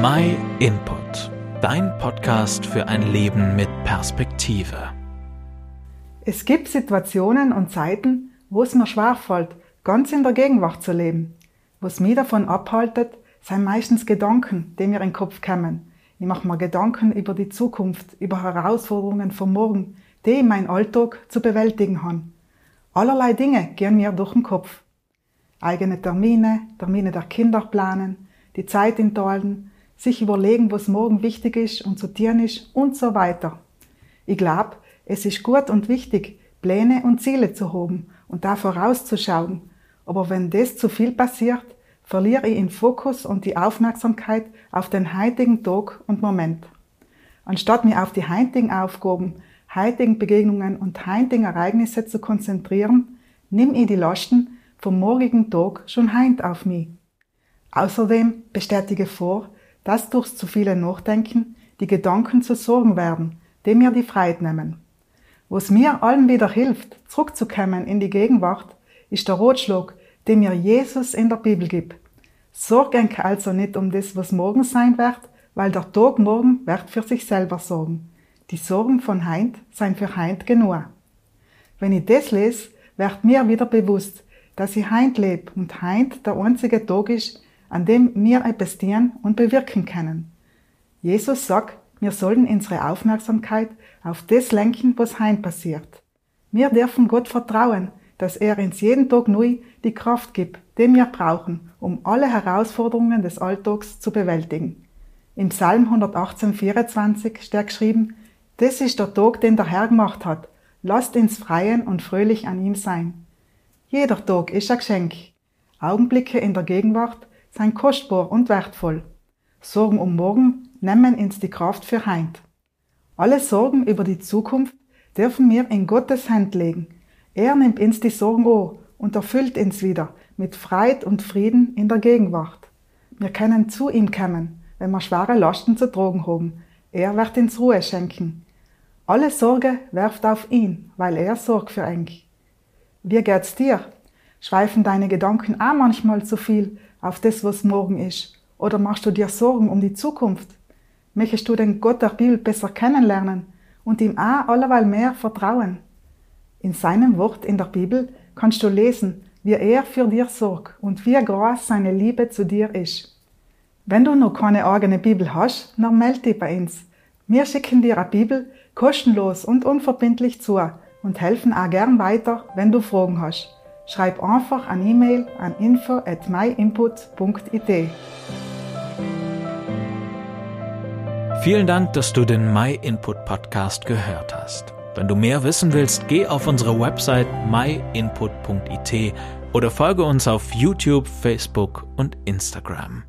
My Input, dein Podcast für ein Leben mit Perspektive. Es gibt Situationen und Zeiten, wo es mir schwerfällt, ganz in der Gegenwart zu leben. Was mich davon abhaltet, sind meistens Gedanken, die mir in den Kopf kommen. Ich mache mir Gedanken über die Zukunft, über Herausforderungen von morgen, die ich mein Alltag zu bewältigen habe. Allerlei Dinge gehen mir durch den Kopf. Eigene Termine, Termine der Kinder planen, die Zeit in Talen, sich überlegen, was morgen wichtig ist und zu tun ist und so weiter. Ich glaube, es ist gut und wichtig, Pläne und Ziele zu haben und da vorauszuschauen. Aber wenn das zu viel passiert, verliere ich den Fokus und die Aufmerksamkeit auf den heutigen Tag und Moment. Anstatt mich auf die heutigen Aufgaben, heutigen Begegnungen und heutigen Ereignisse zu konzentrieren, nimm ich die Lasten vom morgigen Tag schon heint auf mich. Außerdem bestätige vor, dass durch zu viele Nachdenken die Gedanken zu Sorgen werden, die mir die Freiheit nehmen. Was mir allen wieder hilft, zurückzukommen in die Gegenwart, ist der Rotschlag, den mir Jesus in der Bibel gibt. Sorge also nicht um das, was morgen sein wird, weil der Tag morgen wird für sich selber sorgen. Die Sorgen von Heint seien für Heint genug. Wenn ich das lese, wird mir wieder bewusst, dass ich Heint lebe und Heint der einzige Tag ist, an dem wir etwas tun und bewirken können. Jesus sagt, wir sollen unsere Aufmerksamkeit auf das lenken, was heim passiert. Wir dürfen Gott vertrauen, dass er uns jeden Tag neu die Kraft gibt, die wir brauchen, um alle Herausforderungen des Alltags zu bewältigen. Im Psalm 118, 24 steht geschrieben, das ist der Tag, den der Herr gemacht hat. Lasst uns freien und fröhlich an ihm sein. Jeder Tag ist ein Geschenk. Augenblicke in der Gegenwart sind kostbar und wertvoll. Sorgen um morgen nehmen uns die Kraft für heint. Alle Sorgen über die Zukunft dürfen wir in Gottes Hand legen. Er nimmt uns die Sorgen an und erfüllt uns wieder mit Freude und Frieden in der Gegenwart. Wir können zu ihm kommen, wenn wir schwere Lasten zu tragen haben. Er wird uns Ruhe schenken. Alle Sorge werft auf ihn, weil er sorgt für euch. Wie geht's dir? Schweifen deine Gedanken auch manchmal zu viel auf das, was morgen ist? Oder machst du dir Sorgen um die Zukunft? Möchtest du den Gott der Bibel besser kennenlernen und ihm auch alleweil mehr vertrauen? In seinem Wort in der Bibel kannst du lesen, wie er für dir sorgt und wie groß seine Liebe zu dir ist. Wenn du noch keine eigene Bibel hast, dann melde dich bei uns. Wir schicken dir eine Bibel kostenlos und unverbindlich zu und helfen auch gern weiter, wenn du Fragen hast. Schreib einfach eine E-Mail an info at myinput.it. Vielen Dank, dass du den MyInput Podcast gehört hast. Wenn du mehr wissen willst, geh auf unsere Website myinput.it oder folge uns auf YouTube, Facebook und Instagram.